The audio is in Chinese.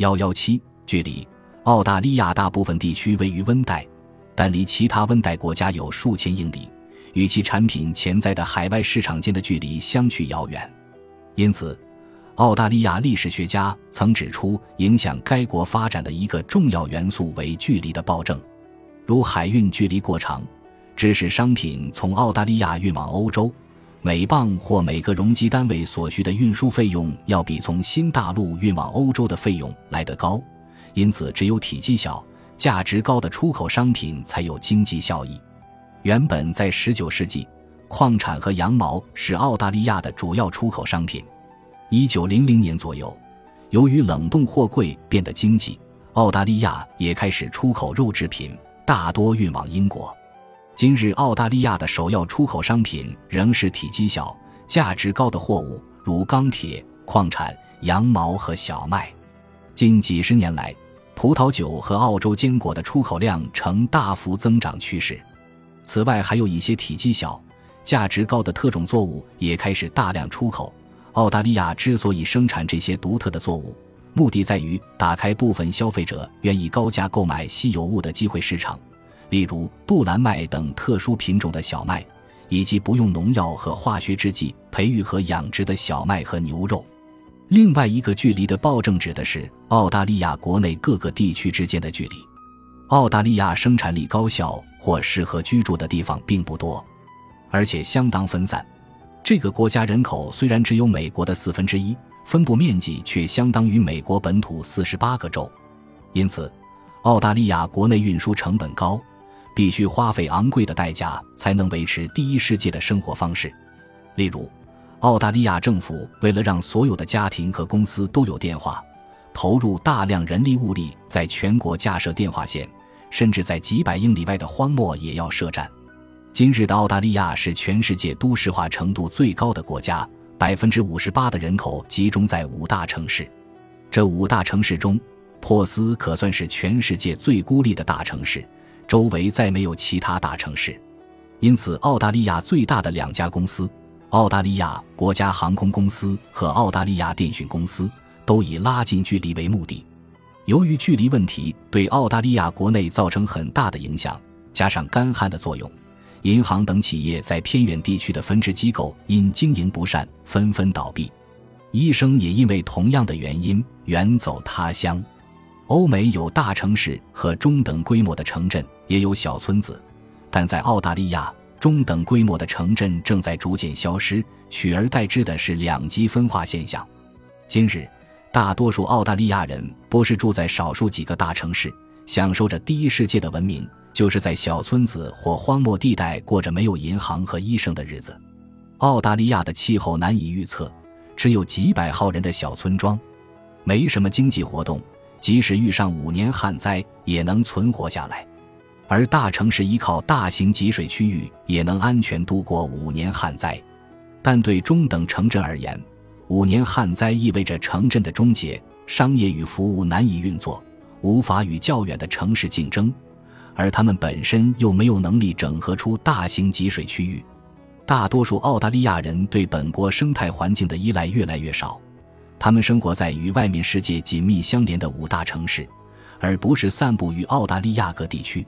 幺幺七，距离澳大利亚大部分地区位于温带，但离其他温带国家有数千英里，与其产品潜在的海外市场间的距离相去遥远。因此，澳大利亚历史学家曾指出，影响该国发展的一个重要元素为距离的暴政，如海运距离过长，致使商品从澳大利亚运往欧洲。每磅或每个容积单位所需的运输费用要比从新大陆运往欧洲的费用来得高，因此只有体积小、价值高的出口商品才有经济效益。原本在19世纪，矿产和羊毛是澳大利亚的主要出口商品。1900年左右，由于冷冻货柜变得经济，澳大利亚也开始出口肉制品，大多运往英国。今日澳大利亚的首要出口商品仍是体积小、价值高的货物，如钢铁、矿产、羊毛和小麦。近几十年来，葡萄酒和澳洲坚果的出口量呈大幅增长趋势。此外，还有一些体积小、价值高的特种作物也开始大量出口。澳大利亚之所以生产这些独特的作物，目的在于打开部分消费者愿意高价购买稀有物的机会市场。例如杜兰麦等特殊品种的小麦，以及不用农药和化学制剂培育和养殖的小麦和牛肉。另外一个距离的暴政指的是澳大利亚国内各个地区之间的距离。澳大利亚生产力高效或适合居住的地方并不多，而且相当分散。这个国家人口虽然只有美国的四分之一，分布面积却相当于美国本土四十八个州。因此，澳大利亚国内运输成本高。必须花费昂贵的代价才能维持第一世界的生活方式。例如，澳大利亚政府为了让所有的家庭和公司都有电话，投入大量人力物力，在全国架设电话线，甚至在几百英里外的荒漠也要设站。今日的澳大利亚是全世界都市化程度最高的国家，百分之五十八的人口集中在五大城市。这五大城市中，珀斯可算是全世界最孤立的大城市。周围再没有其他大城市，因此澳大利亚最大的两家公司——澳大利亚国家航空公司和澳大利亚电讯公司，都以拉近距离为目的。由于距离问题对澳大利亚国内造成很大的影响，加上干旱的作用，银行等企业在偏远地区的分支机构因经营不善纷纷倒闭，医生也因为同样的原因远走他乡。欧美有大城市和中等规模的城镇，也有小村子，但在澳大利亚，中等规模的城镇正在逐渐消失，取而代之的是两极分化现象。今日，大多数澳大利亚人不是住在少数几个大城市，享受着第一世界的文明，就是在小村子或荒漠地带过着没有银行和医生的日子。澳大利亚的气候难以预测，只有几百号人的小村庄，没什么经济活动。即使遇上五年旱灾，也能存活下来；而大城市依靠大型集水区域，也能安全度过五年旱灾。但对中等城镇而言，五年旱灾意味着城镇的终结，商业与服务难以运作，无法与较远的城市竞争，而他们本身又没有能力整合出大型集水区域。大多数澳大利亚人对本国生态环境的依赖越来越少。他们生活在与外面世界紧密相连的五大城市，而不是散布于澳大利亚各地区。